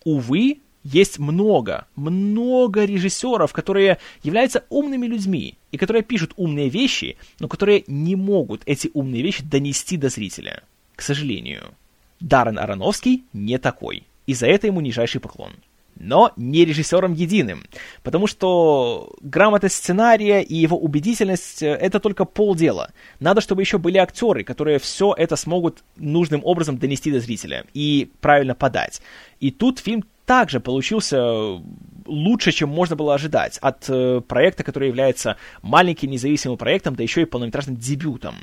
Увы, есть много, много режиссеров, которые являются умными людьми и которые пишут умные вещи, но которые не могут эти умные вещи донести до зрителя. К сожалению. Даррен Аронофский не такой, и за это ему нижайший поклон. Но не режиссером единым, потому что грамотность сценария и его убедительность — это только полдела. Надо, чтобы еще были актеры, которые все это смогут нужным образом донести до зрителя и правильно подать. И тут фильм также получился лучше, чем можно было ожидать от э, проекта, который является маленьким независимым проектом, да еще и полнометражным дебютом.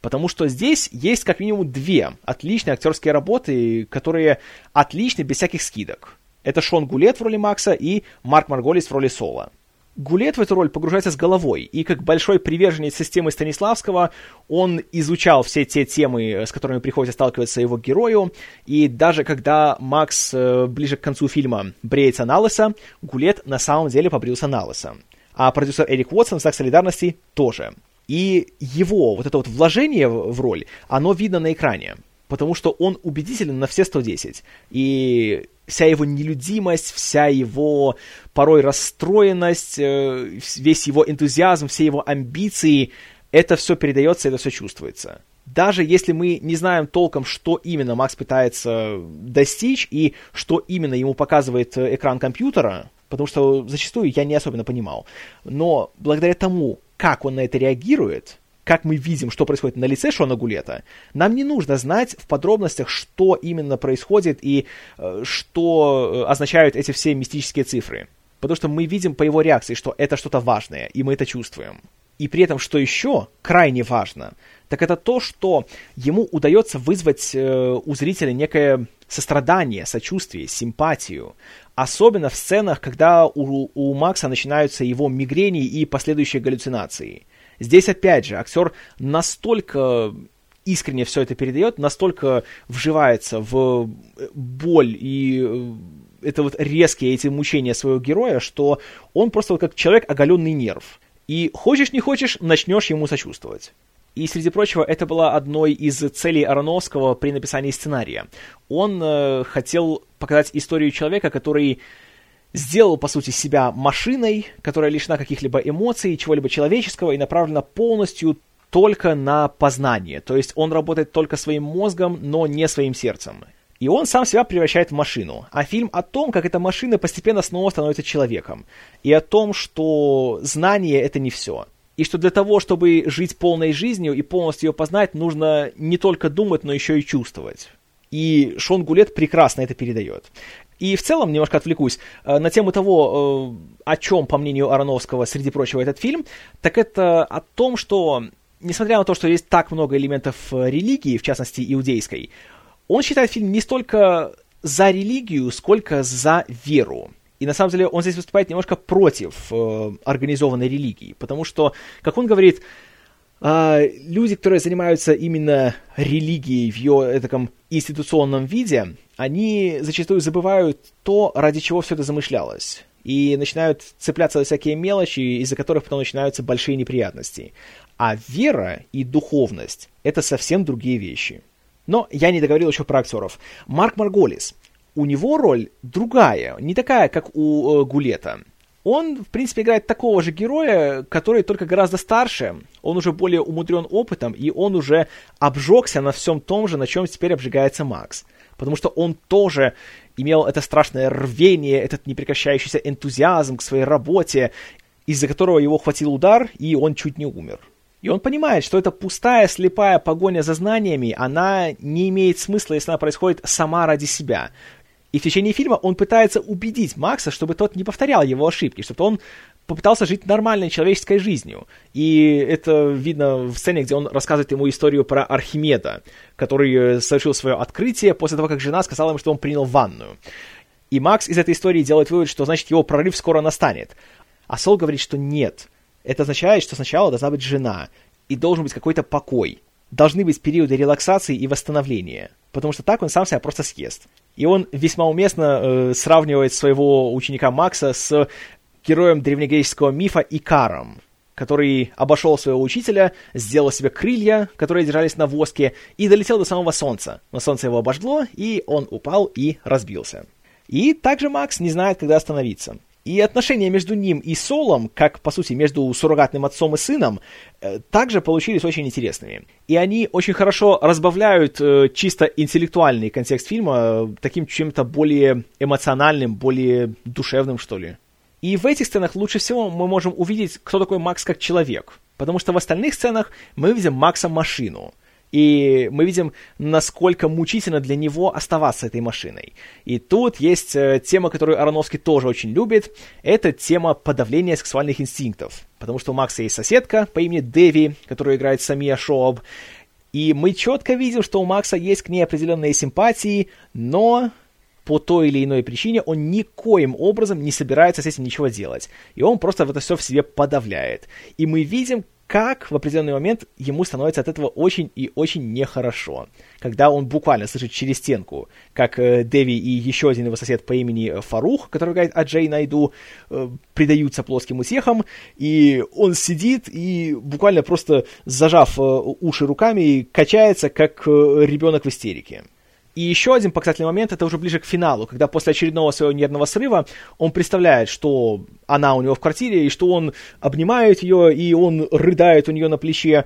Потому что здесь есть как минимум две отличные актерские работы, которые отличны без всяких скидок. Это Шон Гулет в роли Макса и Марк Марголис в роли Соло. Гулет в эту роль погружается с головой, и как большой приверженец системы Станиславского, он изучал все те темы, с которыми приходится сталкиваться его герою, и даже когда Макс э, ближе к концу фильма бреется на лысо, Гулет на самом деле побрился на лысо. А продюсер Эрик Уотсон в знак солидарности тоже. И его вот это вот вложение в роль, оно видно на экране, потому что он убедителен на все 110. И вся его нелюдимость, вся его порой расстроенность, э, весь его энтузиазм, все его амбиции, это все передается, это все чувствуется. Даже если мы не знаем толком, что именно Макс пытается достичь и что именно ему показывает э, экран компьютера, потому что зачастую я не особенно понимал, но благодаря тому, как он на это реагирует, как мы видим, что происходит на лице Шона Гулета, нам не нужно знать в подробностях, что именно происходит и э, что э, означают эти все мистические цифры. Потому что мы видим по его реакции, что это что-то важное, и мы это чувствуем. И при этом, что еще крайне важно, так это то, что ему удается вызвать э, у зрителя некое сострадание, сочувствие, симпатию. Особенно в сценах, когда у, у Макса начинаются его мигрени и последующие галлюцинации. Здесь, опять же, актер настолько искренне все это передает, настолько вживается в боль и э, это вот резкие эти мучения своего героя, что он просто вот как человек оголенный нерв. И хочешь не хочешь, начнешь ему сочувствовать. И, среди прочего, это была одной из целей Ароновского при написании сценария. Он э, хотел показать историю человека, который сделал, по сути, себя машиной, которая лишена каких-либо эмоций, чего-либо человеческого и направлена полностью только на познание. То есть он работает только своим мозгом, но не своим сердцем. И он сам себя превращает в машину. А фильм о том, как эта машина постепенно снова становится человеком. И о том, что знание — это не все. И что для того, чтобы жить полной жизнью и полностью ее познать, нужно не только думать, но еще и чувствовать. И Шон Гулет прекрасно это передает. И в целом, немножко отвлекусь, э, на тему того, э, о чем, по мнению Ароновского, среди прочего, этот фильм, так это о том, что, несмотря на то, что есть так много элементов э, религии, в частности, иудейской, он считает фильм не столько за религию, сколько за веру. И на самом деле он здесь выступает немножко против э, организованной религии, потому что, как он говорит, э, люди, которые занимаются именно религией в ее таком институционном виде, они зачастую забывают то, ради чего все это замышлялось. И начинают цепляться за всякие мелочи, из-за которых потом начинаются большие неприятности. А вера и духовность — это совсем другие вещи. Но я не договорил еще про актеров. Марк Марголис у него роль другая, не такая, как у э, Гулета. Он, в принципе, играет такого же героя, который только гораздо старше, он уже более умудрен опытом, и он уже обжегся на всем том же, на чем теперь обжигается Макс. Потому что он тоже имел это страшное рвение, этот непрекращающийся энтузиазм к своей работе, из-за которого его хватил удар, и он чуть не умер. И он понимает, что эта пустая, слепая погоня за знаниями, она не имеет смысла, если она происходит сама ради себя. И в течение фильма он пытается убедить Макса, чтобы тот не повторял его ошибки, чтобы он попытался жить нормальной человеческой жизнью. И это видно в сцене, где он рассказывает ему историю про Архимеда, который э, совершил свое открытие после того, как жена сказала ему, что он принял ванную. И Макс из этой истории делает вывод, что значит его прорыв скоро настанет. А Сол говорит, что нет. Это означает, что сначала должна быть жена, и должен быть какой-то покой. Должны быть периоды релаксации и восстановления, потому что так он сам себя просто съест. И он весьма уместно э, сравнивает своего ученика Макса с героем древнегреческого мифа Икаром, который обошел своего учителя, сделал себе крылья, которые держались на воске, и долетел до самого солнца. Но солнце его обожгло, и он упал и разбился. И также Макс не знает, когда остановиться. И отношения между ним и Солом, как, по сути, между суррогатным отцом и сыном, э, также получились очень интересными. И они очень хорошо разбавляют э, чисто интеллектуальный контекст фильма э, таким чем-то более эмоциональным, более душевным, что ли. И в этих сценах лучше всего мы можем увидеть, кто такой Макс как человек. Потому что в остальных сценах мы видим Макса машину – и мы видим, насколько мучительно для него оставаться этой машиной. И тут есть э, тема, которую Ароновский тоже очень любит. Это тема подавления сексуальных инстинктов. Потому что у Макса есть соседка по имени Дэви, которую играет Самия Шоаб. И мы четко видим, что у Макса есть к ней определенные симпатии, но по той или иной причине он никоим образом не собирается с этим ничего делать. И он просто это все в себе подавляет. И мы видим, как в определенный момент ему становится от этого очень и очень нехорошо. Когда он буквально слышит через стенку, как э, Дэви и еще один его сосед по имени Фарух, который говорит о Джей Найду, э, предаются плоским утехам, и он сидит и буквально просто зажав э, уши руками качается, как э, ребенок в истерике. И еще один показательный момент, это уже ближе к финалу, когда после очередного своего нервного срыва он представляет, что она у него в квартире, и что он обнимает ее, и он рыдает у нее на плече.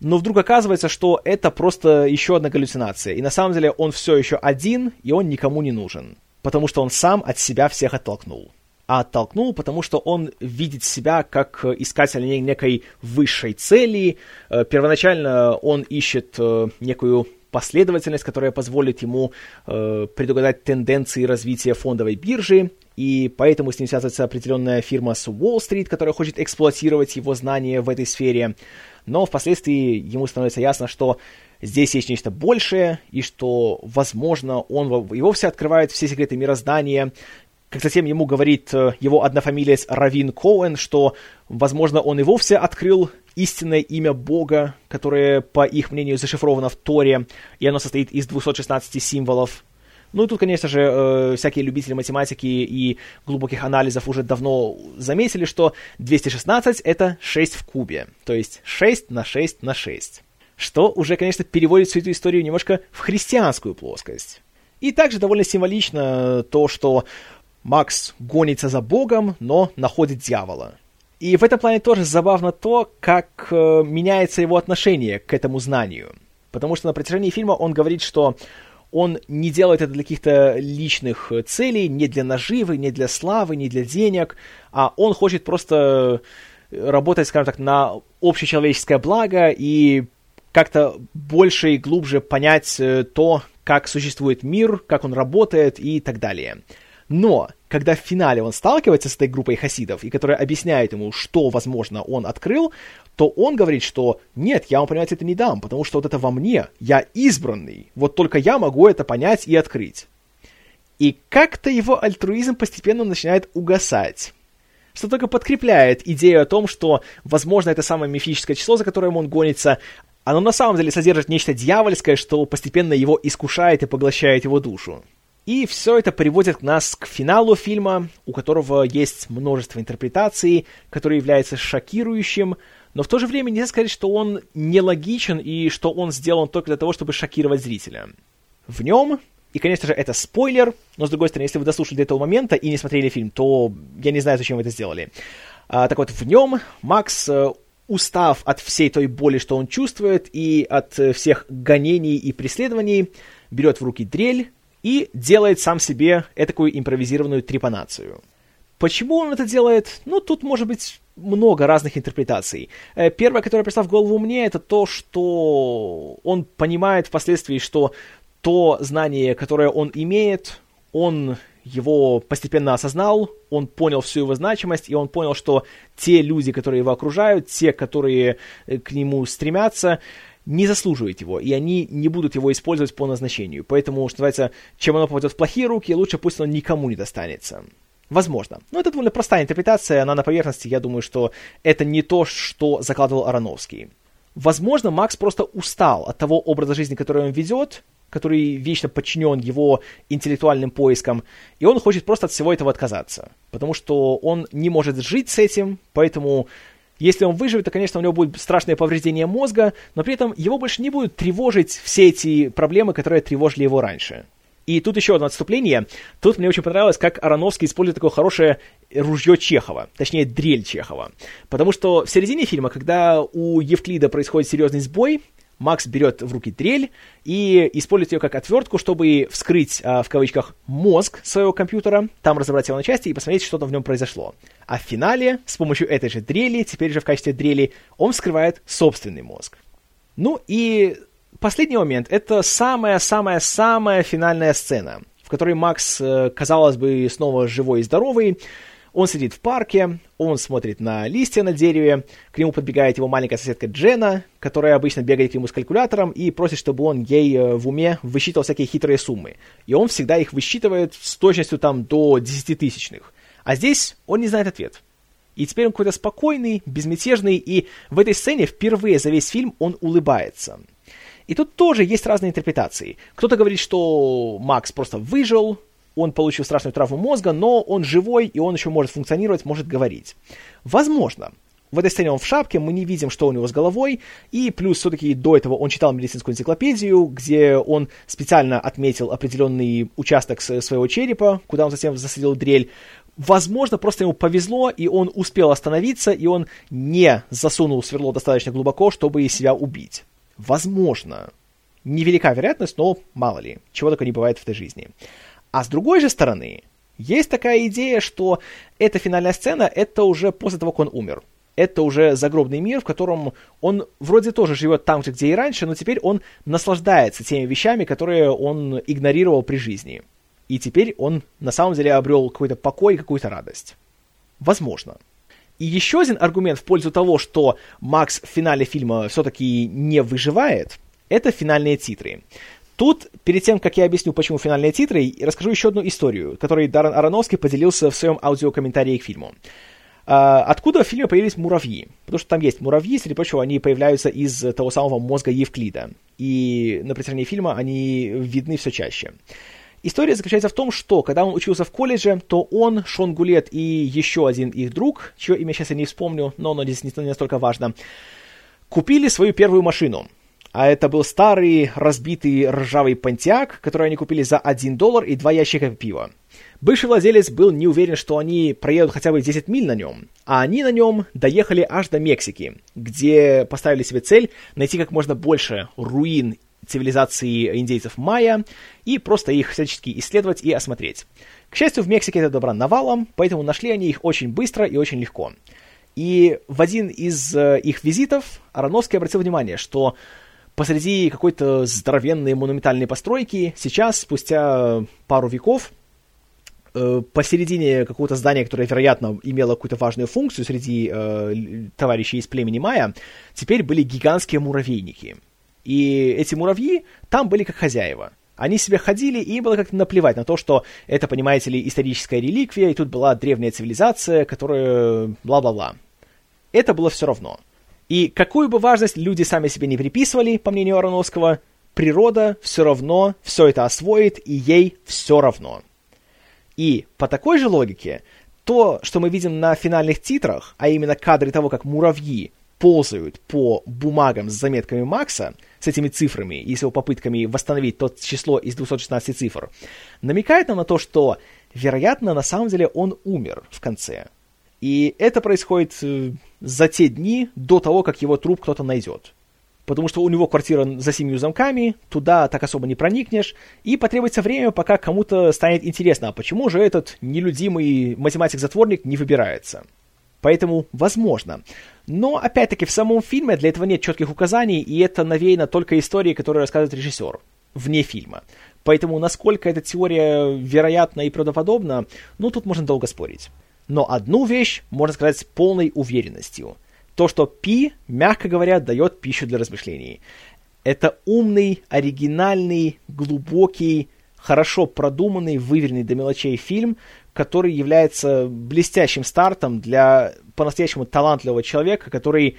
Но вдруг оказывается, что это просто еще одна галлюцинация. И на самом деле он все еще один, и он никому не нужен. Потому что он сам от себя всех оттолкнул а оттолкнул, потому что он видит себя как искатель некой высшей цели. Э, первоначально он ищет э, некую последовательность, которая позволит ему э, предугадать тенденции развития фондовой биржи, и поэтому с ним связывается определенная фирма с Уолл-стрит, которая хочет эксплуатировать его знания в этой сфере. Но впоследствии ему становится ясно, что здесь есть нечто большее, и что, возможно, он и вовсе открывает все секреты мироздания, как затем ему говорит э, его однофамилец Равин Коуэн, что, возможно, он и вовсе открыл истинное имя Бога, которое, по их мнению, зашифровано в Торе, и оно состоит из 216 символов. Ну и тут, конечно же, э, всякие любители математики и глубоких анализов уже давно заметили, что 216 — это 6 в кубе, то есть 6 на 6 на 6. Что уже, конечно, переводит всю эту историю немножко в христианскую плоскость. И также довольно символично то, что Макс гонится за Богом, но находит дьявола. И в этом плане тоже забавно то, как э, меняется его отношение к этому знанию. Потому что на протяжении фильма он говорит, что он не делает это для каких-то личных целей, не для наживы, не для славы, не для денег, а он хочет просто работать, скажем так, на общечеловеческое благо и как-то больше и глубже понять э, то, как существует мир, как он работает и так далее. Но, когда в финале он сталкивается с этой группой хасидов, и которая объясняет ему, что, возможно, он открыл, то он говорит, что нет, я вам, понимаете, это не дам, потому что вот это во мне, я избранный, вот только я могу это понять и открыть. И как-то его альтруизм постепенно начинает угасать. Что только подкрепляет идею о том, что, возможно, это самое мифическое число, за которым он гонится, оно на самом деле содержит нечто дьявольское, что постепенно его искушает и поглощает его душу. И все это приводит нас к финалу фильма, у которого есть множество интерпретаций, который является шокирующим, но в то же время нельзя сказать, что он нелогичен и что он сделан только для того, чтобы шокировать зрителя. В нем, и, конечно же, это спойлер, но, с другой стороны, если вы дослушали до этого момента и не смотрели фильм, то я не знаю, зачем вы это сделали. А, так вот, в нем Макс э, устав от всей той боли, что он чувствует, и от э, всех гонений и преследований, берет в руки дрель и делает сам себе этакую импровизированную трепанацию. Почему он это делает? Ну, тут может быть много разных интерпретаций. Э, первая, которая пришла в голову мне, это то, что он понимает впоследствии, что то знание, которое он имеет, он его постепенно осознал, он понял всю его значимость, и он понял, что те люди, которые его окружают, те, которые э, к нему стремятся, не заслуживают его, и они не будут его использовать по назначению. Поэтому, что называется, чем оно попадет в плохие руки, лучше пусть оно никому не достанется. Возможно. Но это довольно простая интерпретация, она на поверхности, я думаю, что это не то, что закладывал Ароновский. Возможно, Макс просто устал от того образа жизни, который он ведет, который вечно подчинен его интеллектуальным поискам, и он хочет просто от всего этого отказаться, потому что он не может жить с этим, поэтому если он выживет, то, конечно, у него будет страшное повреждение мозга, но при этом его больше не будут тревожить все эти проблемы, которые тревожили его раньше. И тут еще одно отступление. Тут мне очень понравилось, как Ароновский использует такое хорошее ружье Чехова, точнее, дрель Чехова. Потому что в середине фильма, когда у Евклида происходит серьезный сбой, Макс берет в руки дрель и использует ее как отвертку, чтобы вскрыть, а, в кавычках, мозг своего компьютера, там разобрать его на части и посмотреть, что там в нем произошло. А в финале, с помощью этой же дрели, теперь же в качестве дрели, он вскрывает собственный мозг. Ну и последний момент — это самая-самая-самая финальная сцена, в которой Макс, э, казалось бы, снова живой и здоровый, он сидит в парке, он смотрит на листья на дереве, к нему подбегает его маленькая соседка Джена, которая обычно бегает к нему с калькулятором и просит, чтобы он ей э, в уме высчитывал всякие хитрые суммы. И он всегда их высчитывает с точностью там до десятитысячных. А здесь он не знает ответ. И теперь он какой-то спокойный, безмятежный, и в этой сцене впервые за весь фильм он улыбается. И тут тоже есть разные интерпретации. Кто-то говорит, что Макс просто выжил, он получил страшную травму мозга, но он живой, и он еще может функционировать, может говорить. Возможно. В этой сцене он в шапке, мы не видим, что у него с головой, и плюс все-таки до этого он читал медицинскую энциклопедию, где он специально отметил определенный участок своего черепа, куда он затем засадил дрель. Возможно, просто ему повезло, и он успел остановиться, и он не засунул сверло достаточно глубоко, чтобы себя убить. Возможно. Невелика вероятность, но мало ли, чего только не бывает в этой жизни. А с другой же стороны, есть такая идея, что эта финальная сцена — это уже после того, как он умер. Это уже загробный мир, в котором он вроде тоже живет там же, где и раньше, но теперь он наслаждается теми вещами, которые он игнорировал при жизни. И теперь он на самом деле обрел какой-то покой, какую-то радость. Возможно. И еще один аргумент в пользу того, что Макс в финале фильма все-таки не выживает, это финальные титры. Тут, перед тем, как я объясню, почему финальные титры, расскажу еще одну историю, которой Даррен Ароновский поделился в своем аудиокомментарии к фильму. Uh, откуда в фильме появились муравьи? Потому что там есть муравьи, среди прочего, они появляются из того самого мозга Евклида. И на протяжении фильма они видны все чаще. История заключается в том, что когда он учился в колледже, то он, Шон Гулет и еще один их друг, чье имя сейчас я не вспомню, но оно здесь не настолько важно, купили свою первую машину а это был старый разбитый ржавый понтиак, который они купили за 1 доллар и 2 ящика пива. Бывший владелец был не уверен, что они проедут хотя бы 10 миль на нем, а они на нем доехали аж до Мексики, где поставили себе цель найти как можно больше руин цивилизации индейцев майя и просто их всячески исследовать и осмотреть. К счастью, в Мексике это добра навалом, поэтому нашли они их очень быстро и очень легко. И в один из э, их визитов Ароновский обратил внимание, что посреди какой-то здоровенной монументальной постройки сейчас, спустя пару веков, э, посередине какого-то здания, которое, вероятно, имело какую-то важную функцию среди э, товарищей из племени Майя, теперь были гигантские муравейники. И эти муравьи там были как хозяева. Они себе ходили, и было как-то наплевать на то, что это, понимаете ли, историческая реликвия, и тут была древняя цивилизация, которая бла-бла-бла это было все равно. И какую бы важность люди сами себе не приписывали, по мнению Ароновского, природа все равно все это освоит, и ей все равно. И по такой же логике, то, что мы видим на финальных титрах, а именно кадры того, как муравьи ползают по бумагам с заметками Макса, с этими цифрами и с его попытками восстановить то число из 216 цифр, намекает нам на то, что, вероятно, на самом деле он умер в конце. И это происходит э, за те дни до того, как его труп кто-то найдет. Потому что у него квартира за семью замками, туда так особо не проникнешь, и потребуется время, пока кому-то станет интересно, а почему же этот нелюдимый математик-затворник не выбирается. Поэтому возможно. Но, опять-таки, в самом фильме для этого нет четких указаний, и это навеяно только историей, которую рассказывает режиссер, вне фильма. Поэтому, насколько эта теория вероятна и правдоподобна, ну, тут можно долго спорить. Но одну вещь можно сказать с полной уверенностью. То, что Пи, мягко говоря, дает пищу для размышлений. Это умный, оригинальный, глубокий, хорошо продуманный, выверенный до мелочей фильм, который является блестящим стартом для по-настоящему талантливого человека, который,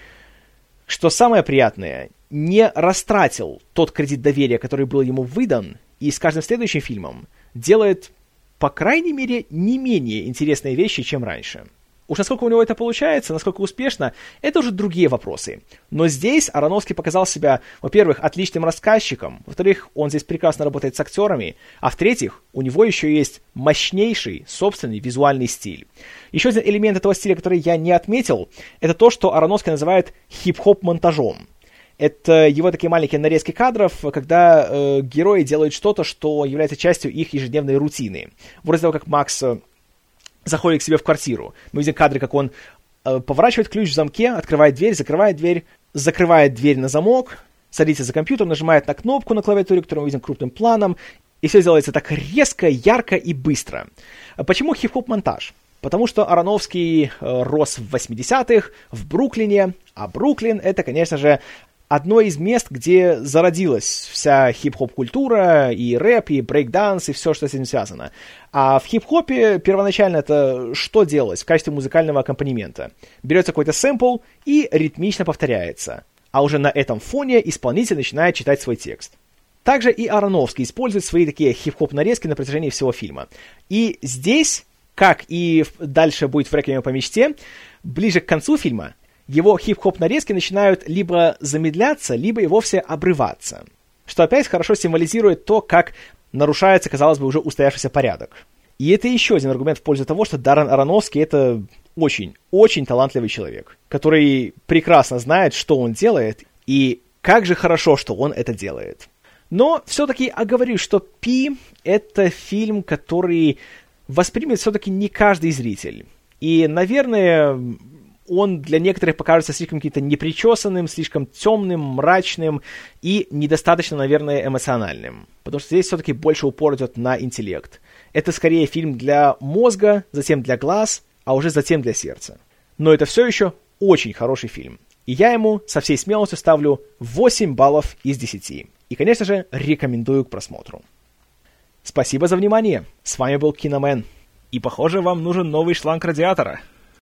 что самое приятное, не растратил тот кредит доверия, который был ему выдан, и с каждым следующим фильмом делает по крайней мере, не менее интересные вещи, чем раньше. Уж насколько у него это получается, насколько успешно, это уже другие вопросы. Но здесь Ароновский показал себя, во-первых, отличным рассказчиком, во-вторых, он здесь прекрасно работает с актерами, а в-третьих, у него еще есть мощнейший собственный визуальный стиль. Еще один элемент этого стиля, который я не отметил, это то, что Ароновский называет хип-хоп монтажом. Это его такие маленькие нарезки кадров, когда э, герои делают что-то, что является частью их ежедневной рутины. Вроде того, как Макс э, заходит к себе в квартиру. Мы видим кадры, как он э, поворачивает ключ в замке, открывает дверь, закрывает дверь, закрывает дверь на замок, садится за компьютер, нажимает на кнопку на клавиатуре, которую мы видим крупным планом, и все делается так резко, ярко и быстро. Почему хип-хоп монтаж? Потому что Ароновский э, рос в 80-х в Бруклине, а Бруклин это, конечно же, одно из мест, где зародилась вся хип-хоп-культура, и рэп, и брейк-данс, и все, что с этим связано. А в хип-хопе первоначально это что делалось в качестве музыкального аккомпанемента? Берется какой-то сэмпл и ритмично повторяется. А уже на этом фоне исполнитель начинает читать свой текст. Также и Ароновский использует свои такие хип-хоп нарезки на протяжении всего фильма. И здесь, как и дальше будет в «Реквиеме по мечте», ближе к концу фильма его хип-хоп нарезки начинают либо замедляться, либо и вовсе обрываться. Что опять хорошо символизирует то, как нарушается, казалось бы, уже устоявшийся порядок. И это еще один аргумент в пользу того, что Даррен Ароновский это очень, очень талантливый человек, который прекрасно знает, что он делает, и как же хорошо, что он это делает. Но все-таки оговорюсь, что Пи — это фильм, который воспримет все-таки не каждый зритель. И, наверное, он для некоторых покажется слишком каким-то непричесанным, слишком темным, мрачным и недостаточно, наверное, эмоциональным. Потому что здесь все-таки больше упор идет на интеллект. Это скорее фильм для мозга, затем для глаз, а уже затем для сердца. Но это все еще очень хороший фильм. И я ему со всей смелостью ставлю 8 баллов из 10. И, конечно же, рекомендую к просмотру. Спасибо за внимание. С вами был Киномен. И, похоже, вам нужен новый шланг радиатора –